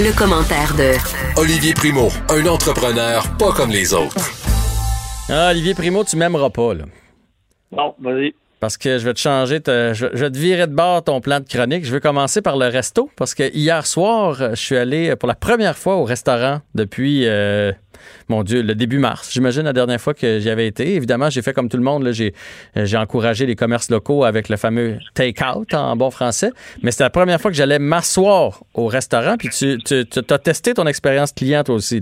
Le, commentaire de Olivier Primo, un entrepreneur pas comme les autres. Ah, Olivier Primo, tu m'aimeras pas, là. Bon, vas-y. Parce que je vais te changer, je, vais te virer de bord ton plan de chronique. Je vais commencer par le resto parce que hier soir, je suis allé pour la première fois au restaurant depuis, euh, mon Dieu, le début mars. J'imagine la dernière fois que j'y avais été. Évidemment, j'ai fait comme tout le monde. J'ai, encouragé les commerces locaux avec le fameux take-out en bon français. Mais c'était la première fois que j'allais m'asseoir au restaurant. Puis tu, as testé ton expérience client toi aussi.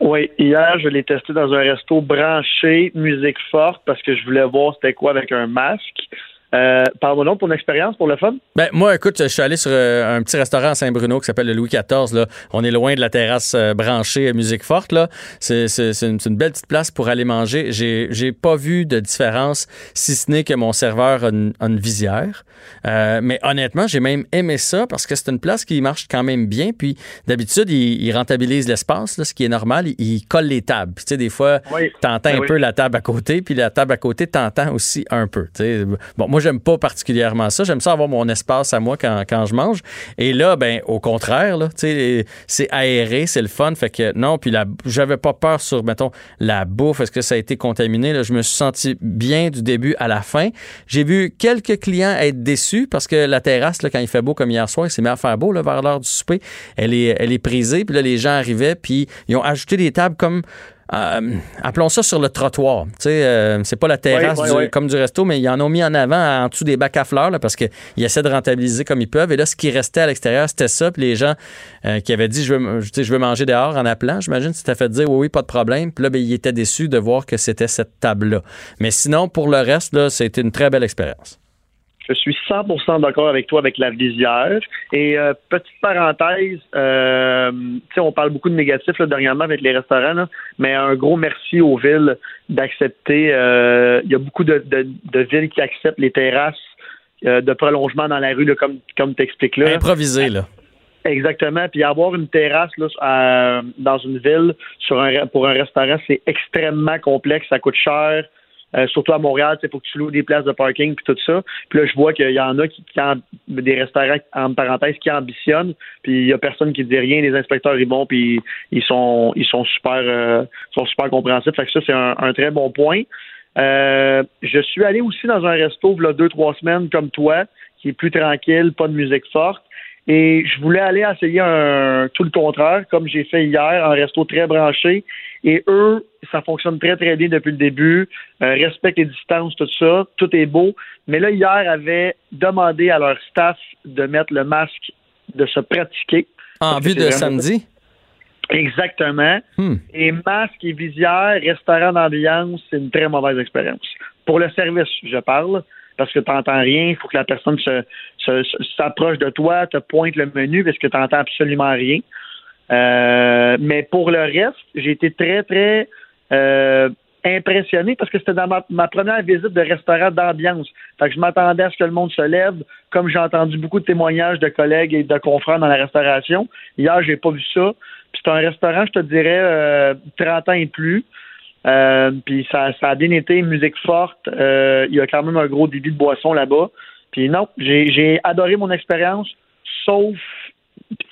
Oui, hier, je l'ai testé dans un resto branché, musique forte, parce que je voulais voir c'était quoi avec un masque. Euh, Parle-moi donc ton expérience pour le fun. Ben, moi, écoute, je suis allé sur euh, un petit restaurant à Saint-Bruno qui s'appelle le Louis XIV. Là. On est loin de la terrasse euh, branchée musique forte. Là. C'est, une, une, belle petite place pour aller manger. J'ai, j'ai pas vu de différence, si ce n'est que mon serveur a une, visière. Euh, mais honnêtement, j'ai même aimé ça parce que c'est une place qui marche quand même bien. Puis d'habitude, il, rentabilise l'espace, ce qui est normal. Il, colle les tables. tu sais, des fois, tu t'entends ben un peu la table à côté, puis la table à côté, t'entends aussi un peu. Bon, moi, j'aime pas particulièrement ça. J'aime ça avoir mon espace à moi quand, quand je mange. Et là, ben, au contraire, c'est aéré, c'est le fun. Fait que non, puis j'avais pas peur sur, mettons, la bouffe. Est-ce que ça a été contaminé? Là, je me suis senti bien du début à la fin. J'ai vu quelques clients être déçus parce que la terrasse, là, quand il fait beau comme hier soir, il s'est mis à faire beau là, vers l'heure du souper. Elle est, elle est prisée. Puis là, les gens arrivaient, puis ils ont ajouté des tables comme euh, appelons ça sur le trottoir. Tu sais, euh, c'est pas la terrasse comme du resto, mais ils en ont mis en avant en dessous des bacs à fleurs parce qu'ils essaient de rentabiliser comme ils peuvent. Et là, ce qui restait à l'extérieur, c'était ça. Puis les gens euh, qui avaient dit je veux, je veux manger dehors en appelant, j'imagine, c'était fait dire oui, oui, pas de problème. Puis là, ben, ils étaient déçus de voir que c'était cette table-là. Mais sinon, pour le reste, là, c'était une très belle expérience. Je suis 100% d'accord avec toi avec la visière. Et euh, petite parenthèse, euh, on parle beaucoup de négatifs là, dernièrement avec les restaurants, mais un gros merci aux villes d'accepter. Euh, il y a beaucoup de, villes qui acceptent les terrasses euh, de prolongement dans la rue, comme, comme tu expliques là. Improvisé, là. Exactement. Puis avoir une terrasse là, dans une ville sur un, pour un restaurant, c'est extrêmement complexe, ça coûte cher. Euh, surtout à Montréal, il faut que tu loues des places de parking puis tout ça. Puis là, je vois qu'il y en a qui, qui des restaurants en parenthèse qui ambitionnent, puis il y a personne qui dit rien. Les inspecteurs ils vont puis ils sont ils sont super euh, sont super compréhensifs. Fait que ça c'est un, très bon point. Euh, je suis allé aussi dans un resto a deux trois semaines comme toi, qui est plus tranquille, pas de musique forte. Et je voulais aller essayer un tout le contraire, comme j'ai fait hier, un resto très branché. Et eux, ça fonctionne très, très bien depuis le début. Euh, respectent les distances, tout ça. Tout est beau. Mais là, hier, avaient demandé à leur staff de mettre le masque, de se pratiquer. En vue de samedi? Exactement. Hmm. Et masque et visière, restaurant d'ambiance, c'est une très mauvaise expérience. Pour le service, je parle parce que tu n'entends rien. Il faut que la personne s'approche de toi, te pointe le menu parce que tu n'entends absolument rien. Euh, mais pour le reste, j'ai été très, très euh, impressionné parce que c'était dans ma, première visite de restaurant d'ambiance. Fait que je m'attendais à ce que le monde se lève, comme j'ai entendu beaucoup de témoignages de collègues et de confrères dans la restauration. Hier, j'ai pas vu ça. Puis c'est un restaurant, je te dirais, euh, 30 ans et plus. Euh, puis ça, ça a bien été, musique forte. Euh, il y a quand même un gros débit de boisson là-bas. Puis non, j'ai adoré mon expérience, sauf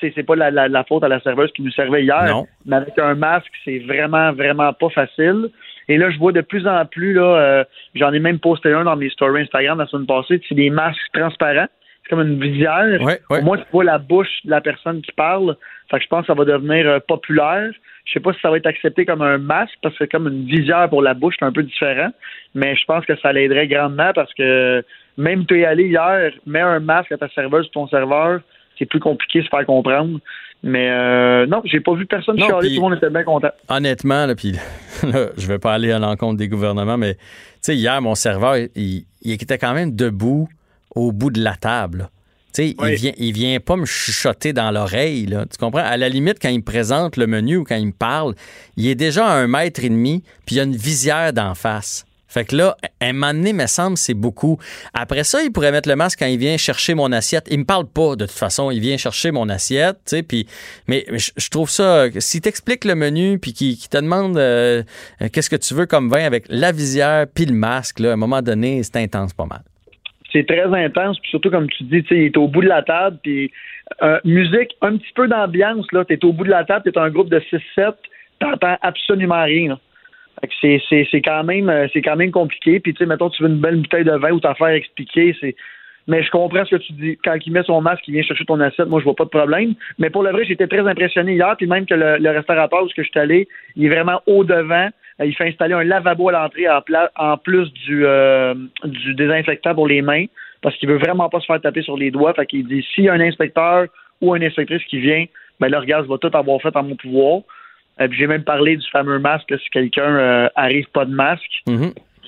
c'est pas la, la, faute à la serveuse qui nous servait hier, mais avec un masque, c'est vraiment, vraiment pas facile. Et là, je vois de plus en plus, là, euh, j'en ai même posté un dans mes stories Instagram la semaine passée, c'est des masques transparents. C'est comme une visière. Ouais, Moi, tu vois la bouche de la personne qui parle. Fait que je pense que ça va devenir populaire. Je sais pas si ça va être accepté comme un masque parce que comme une visière pour la bouche, c'est un peu différent. Mais je pense que ça l'aiderait grandement parce que même tu es allé hier, mets un masque à ta serveuse ton serveur, c'est plus compliqué de se faire comprendre. Mais euh, non, j'ai pas vu personne chialer, tout le monde était bien content. Honnêtement, là, puis je vais pas aller à l'encontre des gouvernements, mais tu sais, hier, mon serveur, il, il, était quand même debout au bout de la table. Tu sais, il, vient, il vient pas me chuchoter dans l'oreille. Tu comprends? À la limite, quand il me présente le menu ou quand il me parle, il est déjà à un mètre et demi, puis il y a une visière d'en face. Fait que là, un moment donné, me semble, c'est beaucoup. Après ça, il pourrait mettre le masque quand il vient chercher mon assiette. Il me parle pas, de toute façon. Il vient chercher mon assiette, tu sais, puis... Mais je trouve ça... S'il t'explique le menu, puis qu'il te demande euh, qu'est-ce que tu veux comme vin avec la visière puis le masque, là, à un moment donné, c'est intense pas mal. C'est très intense, puis surtout comme tu dis, tu sais, il est au bout de la table, puis euh, musique, un petit peu d'ambiance, là, t'es au bout de la table, t'es un groupe de 6-7, t'entends absolument rien. C'est, c'est, c'est quand même euh, c'est quand même compliqué. Puis tu sais, mettons, tu veux une belle bouteille de vin ou t'en faire expliquer, c'est. Mais je comprends ce que tu dis. Quand il met son masque, il vient chercher ton assiette, moi je vois pas de problème. Mais pour le vrai, j'étais très impressionné hier, puis même que le, restaurateur où je suis allé, il est vraiment au devant. Euh, il fait installer un lavabo à l'entrée en, en plus du, euh, du désinfectant pour les mains, parce qu'il veut vraiment pas se faire taper sur les doigts. Fait qu'il dit s'il y a un inspecteur ou une inspectrice qui vient, ben le regarde, je vais tout avoir fait en mon pouvoir. Euh, j'ai même parlé du fameux masque si quelqu'un arrive pas de masque.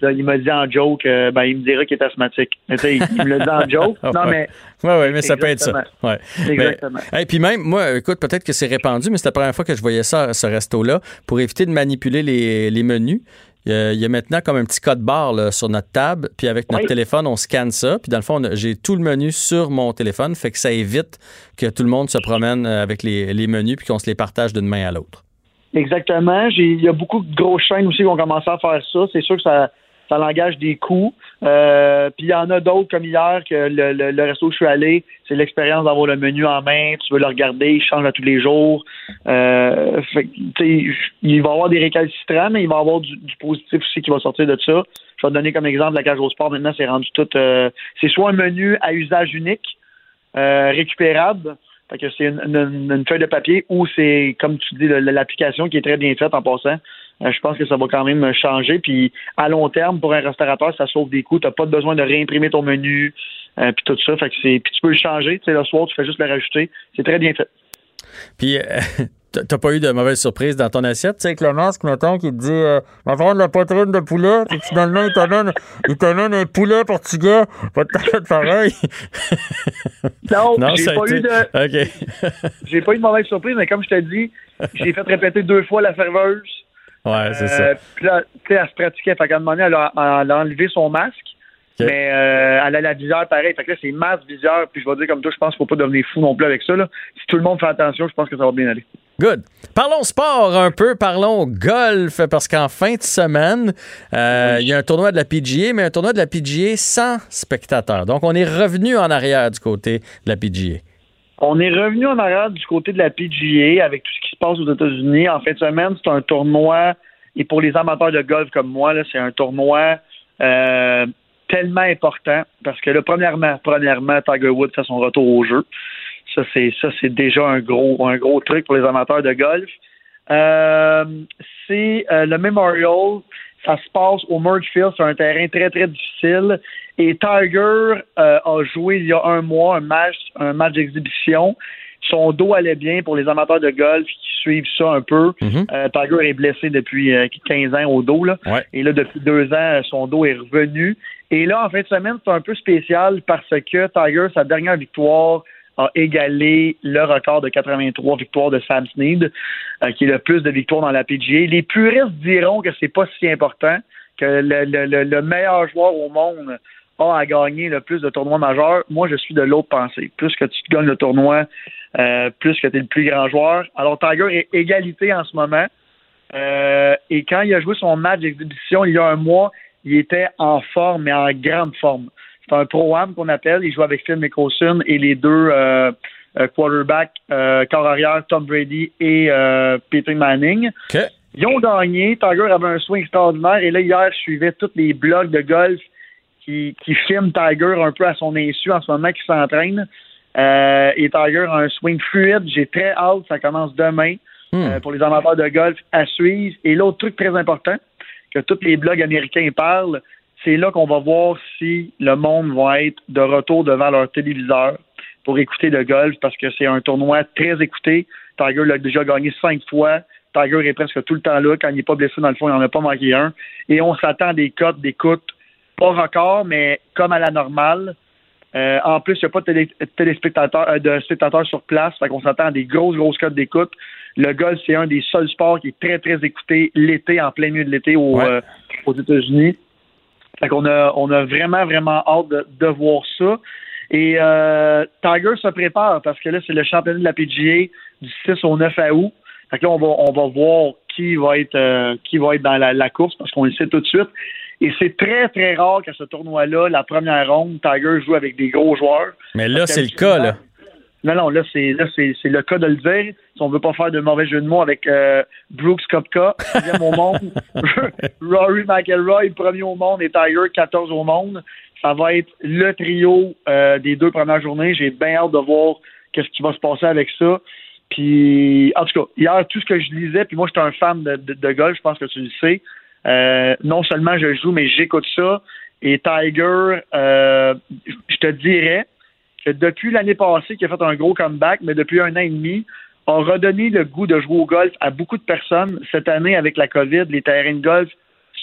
Il m'a dit en joke, euh, ben, il me dira qu'il est asthmatique. Mais, il, il me l'a dit en joke. non, mais. Oui, oui, mais ça peut être ça. Ouais. Exactement. Et puis même, moi, écoute, peut-être que c'est répandu, mais c'est la première fois que je voyais ça ce resto-là. Pour éviter de manipuler les, les menus, il y, a, maintenant comme un petit code barre sur notre table, puis avec notre téléphone, on scanne ça. Puis dans le fond, j'ai tout le menu sur mon téléphone, fait que ça évite que tout le monde se promène avec les, les menus puis qu'on se les partage d'une main à l'autre. Exactement. Il y a beaucoup de grosses chaînes aussi qui ont commencé à faire ça. C'est sûr que ça, ça engage des coûts. Euh, puis il y en a d'autres comme hier que le, le, resto où je suis allé, c'est l'expérience d'avoir le menu en main, tu veux le regarder, il change à tous les jours. Euh, il va y avoir des récalcitrants, mais il va y avoir du, positif aussi qui va sortir de ça. Je vais te donner comme exemple la cage au sport. Maintenant, c'est rendu tout. Euh, c'est soit un menu à usage unique, euh, récupérable, fait que c'est une, feuille de papier ou c'est, comme tu dis, l'application qui est très bien faite en passant. Euh, je pense que ça va quand même changer. Puis à long terme, pour un restaurateur, ça sauve des coûts. Tu n'as pas besoin de réimprimer ton menu, euh, puis tout ça. Fait que c'est, puis tu peux le changer. Tu sais, le soir, tu fais juste le rajouter. C'est très bien fait. Puis, euh, T'as pas eu de mauvaise surprise dans ton assiette, tu sais, avec le masque, mettons, qui te dit euh, Va prendre la poitrine de poulet, puis finalement, il te donne, il te donne un poulet portugais. Te fait pareil. non, non j'ai pas, eu de... OK. j'ai pas eu de mauvaise surprise, mais comme je t'ai dit, j'ai fait répéter deux fois la serveuse. Ouais, c'est euh, ça. Puis là, tu sais, elle se pratiquait. Fait qu'à un moment donné, elle a, elle a enlevé son masque. Mais euh, elle a la visière pareil. Fait que là, c'est masse visière. Puis je vais dire comme toi, je pense qu'il faut pas devenir fou non plus avec ça. Là. Si tout le monde fait attention, je pense que ça va bien aller. Good. Parlons sport un peu, parlons golf, parce qu'en fin de semaine, euh, il y a un tournoi de la PGA, mais un tournoi de la PGA sans spectateurs. Donc, on est revenu en arrière du côté de la PGA. On est revenu en arrière du côté de la PGA avec tout ce qui se passe aux États-Unis. En fin de semaine, c'est un tournoi, et pour les amateurs de golf comme moi, c'est un tournoi euh, tellement important parce que là, premièrement, premièrement, Tiger Woods fait son retour au jeu. Ça, c'est déjà un gros, un gros truc pour les amateurs de golf. Euh, c'est euh, le Memorial. Ça se passe au Merge Field, c'est un terrain très, très difficile. Et Tiger euh, a joué il y a un mois un match, un match d'exhibition. Son dos allait bien pour les amateurs de golf qui suivent ça un peu. Mm-hmm. Tiger est blessé depuis 15 ans au dos. Là. Et là, depuis deux ans, son dos est revenu. Et là, en fin de semaine, c'est un peu spécial parce que Tiger, sa dernière victoire, a égalé le record de 83 victoires de Sam Snead, euh, qui est le plus de victoires dans la PGA. Les puristes diront que c'est pas si important, que le, meilleur joueur au monde a à gagner le plus de tournois majeurs. Moi, je suis de l'autre pensée. Plus que tu gagnes le tournoi, euh, plus que tu es le plus grand joueur. Alors, Tiger est égalité en ce moment. Euh, et quand il a joué son match d'exhibition il y a un mois, il était en forme, mais en grande forme. C'est un pro-am qu'on appelle. Il joue avec Phil Mickelson et les deux euh, euh, quarterbacks, euh, corps arrière, Tom Brady et euh, Peter Manning. Ils ont gagné. Tiger avait un swing extraordinaire. Et là, hier, je suivais tous les blogs de golf qui, qui filment Tiger un peu à son insu en ce moment, qui s'entraîne. et Tiger a un swing fluide. J'ai très hâte. Ça commence demain hmm. pour les amateurs de golf à suivre. Et l'autre truc très important que tous les blogs américains parlent, c'est là qu'on va voir si le monde va être de retour devant leur téléviseur pour écouter le golf parce que c'est un tournoi très écouté. Tiger l'a déjà gagné cinq fois. Tiger est presque tout le temps là. Quand il n'est pas blessé, dans le fond, il n'en a pas manqué un. Et on s'attend à des cotes d'écoute, pas record, mais comme à la normale. Euh, en plus, il n'y a pas de téléspectateurs, euh, de spectateurs sur place. Fait qu'on s'attend à des grosses, grosses cotes d'écoute. Le golf, c'est un des seuls sports qui est très, très écouté l'été, en plein milieu de l'été euh, aux États-Unis. Fait qu'on a, on a vraiment, vraiment hâte de, voir ça. Et euh, Tiger se prépare parce que là, c'est le championnat de la PGA du 6 au 9 août. Fait que là, on va, on va voir qui va être euh, qui va être dans la, course parce qu'on le sait tout de suite. Et c'est très, très rare qu'à ce tournoi-là, la première ronde, Tiger joue avec des gros joueurs. Mais là, c'est le cas, là. Non, non, là, c'est là, c'est, le cas de le dire. Si on veut pas faire de mauvais jeu de mots avec euh, Brooks Kopka, deuxième au monde, Rory McIlroy, premier au monde, et Tiger, 14 au monde. Ça va être le trio euh, des deux premières journées. J'ai bien hâte de voir qu'est-ce qui va se passer avec ça. Puis, en tout cas, hier, tout ce que je lisais, puis moi, j'étais un fan de, de, golf, je pense que tu le sais. Euh, non seulement je joue, mais j'écoute ça. Et Tiger, je te dirais, depuis l'année passée, qui a fait un gros comeback, mais depuis un an et demi, a redonné le goût de jouer au golf à beaucoup de personnes. Cette année, avec la COVID, les terrains de golf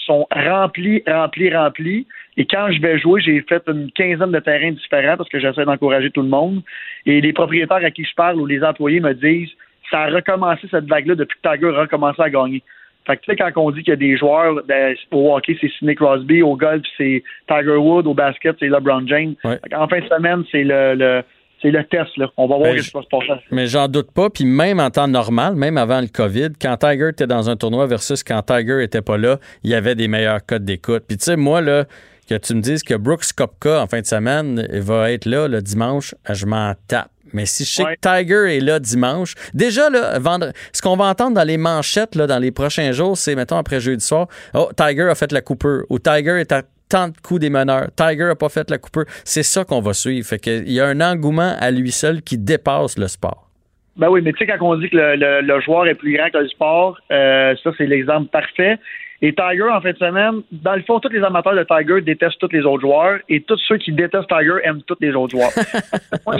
sont remplis, remplis, remplis. Et quand je vais jouer, j'ai fait une quinzaine de terrains différents parce que j'essaie d'encourager tout le monde. Et les propriétaires à qui je parle ou les employés me disent ça a recommencé cette vague-là depuis que Tiger a recommencé à gagner. Fait que tu sais, quand on dit qu'il y a des joueurs ben, au hockey, c'est Sidney Crosby, au golf, c'est Tiger Wood, au basket, c'est LeBron James. En fin de semaine, c'est le, c'est le test. Là. On va voir ben, ce qui va se passer. Mais j'en doute pas. Puis même en temps normal, même avant le COVID, quand Tiger était dans un tournoi versus quand Tiger était pas là, il y avait des meilleurs codes d'écoute. Puis tu sais, moi, là, que tu me dises que Brooks Kopka, en fin de semaine, va être là le dimanche, je m'en tape. Mais si je sais que Tiger est là dimanche, déjà, là, vendre, ce qu'on va entendre dans les manchettes là, dans les prochains jours, c'est, mettons, après jeudi soir, oh, Tiger a fait la Cooper ou Tiger est à tant de coups des meneurs. Tiger a pas fait la Cooper. C'est ça qu'on va suivre. Fait qu'il y a un engouement à lui seul qui dépasse le sport. Ben oui, mais tu sais, quand on dit que le, joueur est plus grand que le sport, euh, ça, c'est l'exemple parfait. Et Tiger, en fin de semaine, dans le fond, tous les amateurs de Tiger détestent tous les autres joueurs et tous ceux qui détestent Tiger aiment tous les autres joueurs. moi,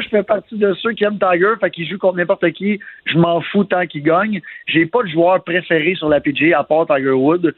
je fais, partie de ceux qui aiment Tiger, fait qu'il joue contre n'importe qui, je m'en fous tant qu'il gagne. J'ai pas de joueur préféré sur la PGA à part Tiger Wood.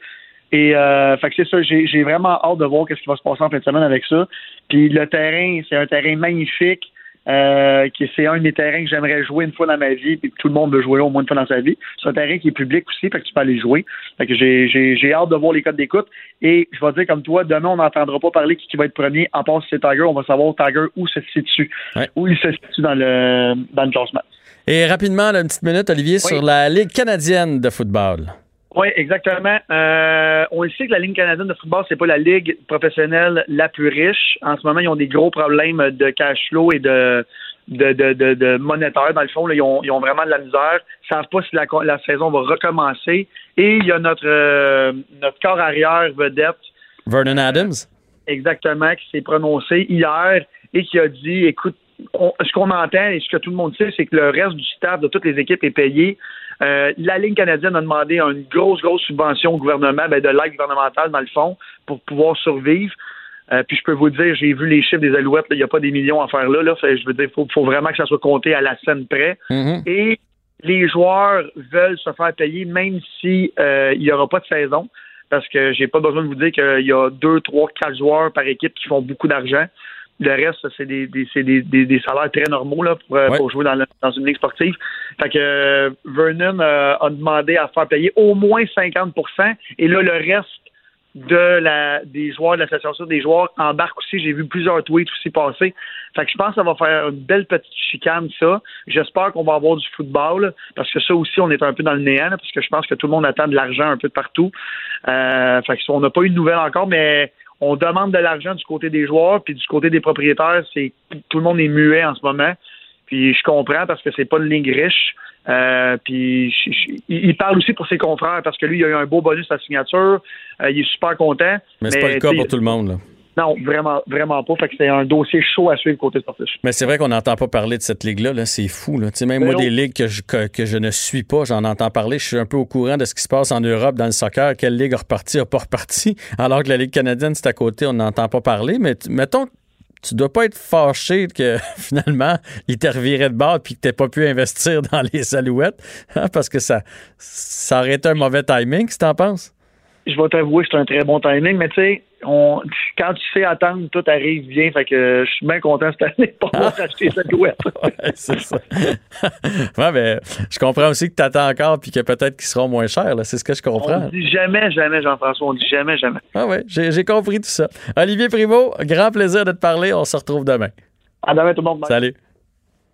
Et euh, fait que c'est ça, j'ai vraiment hâte de voir qu'est-ce qui va se passer en fin de semaine avec ça. Puis le terrain, c'est un terrain magnifique. Euh, c'est un des terrains que j'aimerais jouer une fois dans ma vie, puis tout le monde veut jouer au moins une fois dans sa vie. C'est un terrain qui est public aussi, fait que tu peux aller jouer. Fait que j'ai hâte de voir les codes d'écoute. Et je vais dire comme toi, demain, on n'entendra pas parler qui, va être premier, en part si c'est Tiger, on va savoir Tiger où se situe. Où il se situe dans le, dans le classement. Et rapidement, une petite minute, Olivier, sur la Ligue canadienne de football. Oui, exactement. Euh, on sait que la Ligue canadienne de football, c'est pas la ligue professionnelle la plus riche. En ce moment, ils ont des gros problèmes de cash flow et de de, de, de, monétaire. Dans le fond, ils, ont, ils, ont, vraiment de la misère. Ils savent pas si la, la saison va recommencer. Et il y a notre euh, notre corps arrière vedette. Vernon Adams. Exactement, qui s'est prononcé hier et qui a dit écoute, ce qu'on entend et ce que tout le monde sait, c'est que le reste du staff de toutes les équipes est payé. Euh, la Ligue canadienne a demandé une grosse, grosse subvention au gouvernement, ben, de l'aide gouvernementale, dans le fond, pour pouvoir survivre. Euh, puis je peux vous dire, j'ai vu les chiffres des Alouettes, il n'y a pas des millions à faire là. là je veux dire, il faut, vraiment que ça soit compté à la scène près. Mm-hmm. Et les joueurs veulent se faire payer même si euh, n'y aura pas de saison. Parce que j'ai pas besoin de vous dire qu'il y a deux, trois, quatre joueurs par équipe qui font beaucoup d'argent. Le reste, c'est des, des, des, des, salaires très normaux là, pour, euh, jouer dans, dans, une ligue sportive. Fait que euh, Vernon euh, a demandé à faire payer au moins 50% et là, le reste de la des joueurs de l'association des joueurs embarque aussi. J'ai vu plusieurs tweets aussi passer. Fait que je pense que ça va faire une belle petite chicane, ça. J'espère qu'on va avoir du football, parce que ça aussi, on est un peu dans le néant, parce que je pense que tout le monde attend de l'argent un peu de partout. Euh, fait que on n'a pas eu de nouvelles encore, mais on demande de l'argent du côté des joueurs, puis du côté des propriétaires, c'est tout le monde est muet en ce moment. Puis je comprends parce que c'est pas une ligne riche. Euh, puis il parle aussi pour ses confrères parce que lui, il a eu un beau bonus à signature. Euh, il est super content. Mais c'est pas le cas pour tout le monde. Là. Non, vraiment, vraiment pas. Fait que c'est un dossier chaud à suivre côté sportif. Mais c'est vrai qu'on n'entend pas parler de cette ligue-là. -là, c'est fou. Là. même moi, des ligues que je, que, je ne suis pas, j'en entends parler. Je suis un peu au courant de ce qui se passe en Europe dans le soccer. Quelle ligue a reparti, a pas reparti. Alors que la Ligue canadienne, c'est à côté, on n'entend pas parler. Mais mettons, tu dois pas être fâché que finalement, il t'est reviré de bord puis que tu pas pu investir dans les alouettes. Hein, parce que ça, ça aurait été un mauvais timing, si en penses? Je vais t'avouer que c'est un très bon timing, mais tu sais, on, quand tu sais attendre, tout arrive bien. Fait que je suis bien content cette année pour pouvoir acheter cette ouais, c'est ça. ouais, mais je comprends aussi que tu attends encore puis que peut-être qu'ils seront moins chers. C'est ce que je comprends. On dit jamais, jamais, Jean-François. On dit jamais, jamais. Ah ouais, j'ai compris tout ça. Olivier Primo, grand plaisir de te parler. On se retrouve demain. À demain, tout le monde. Salut.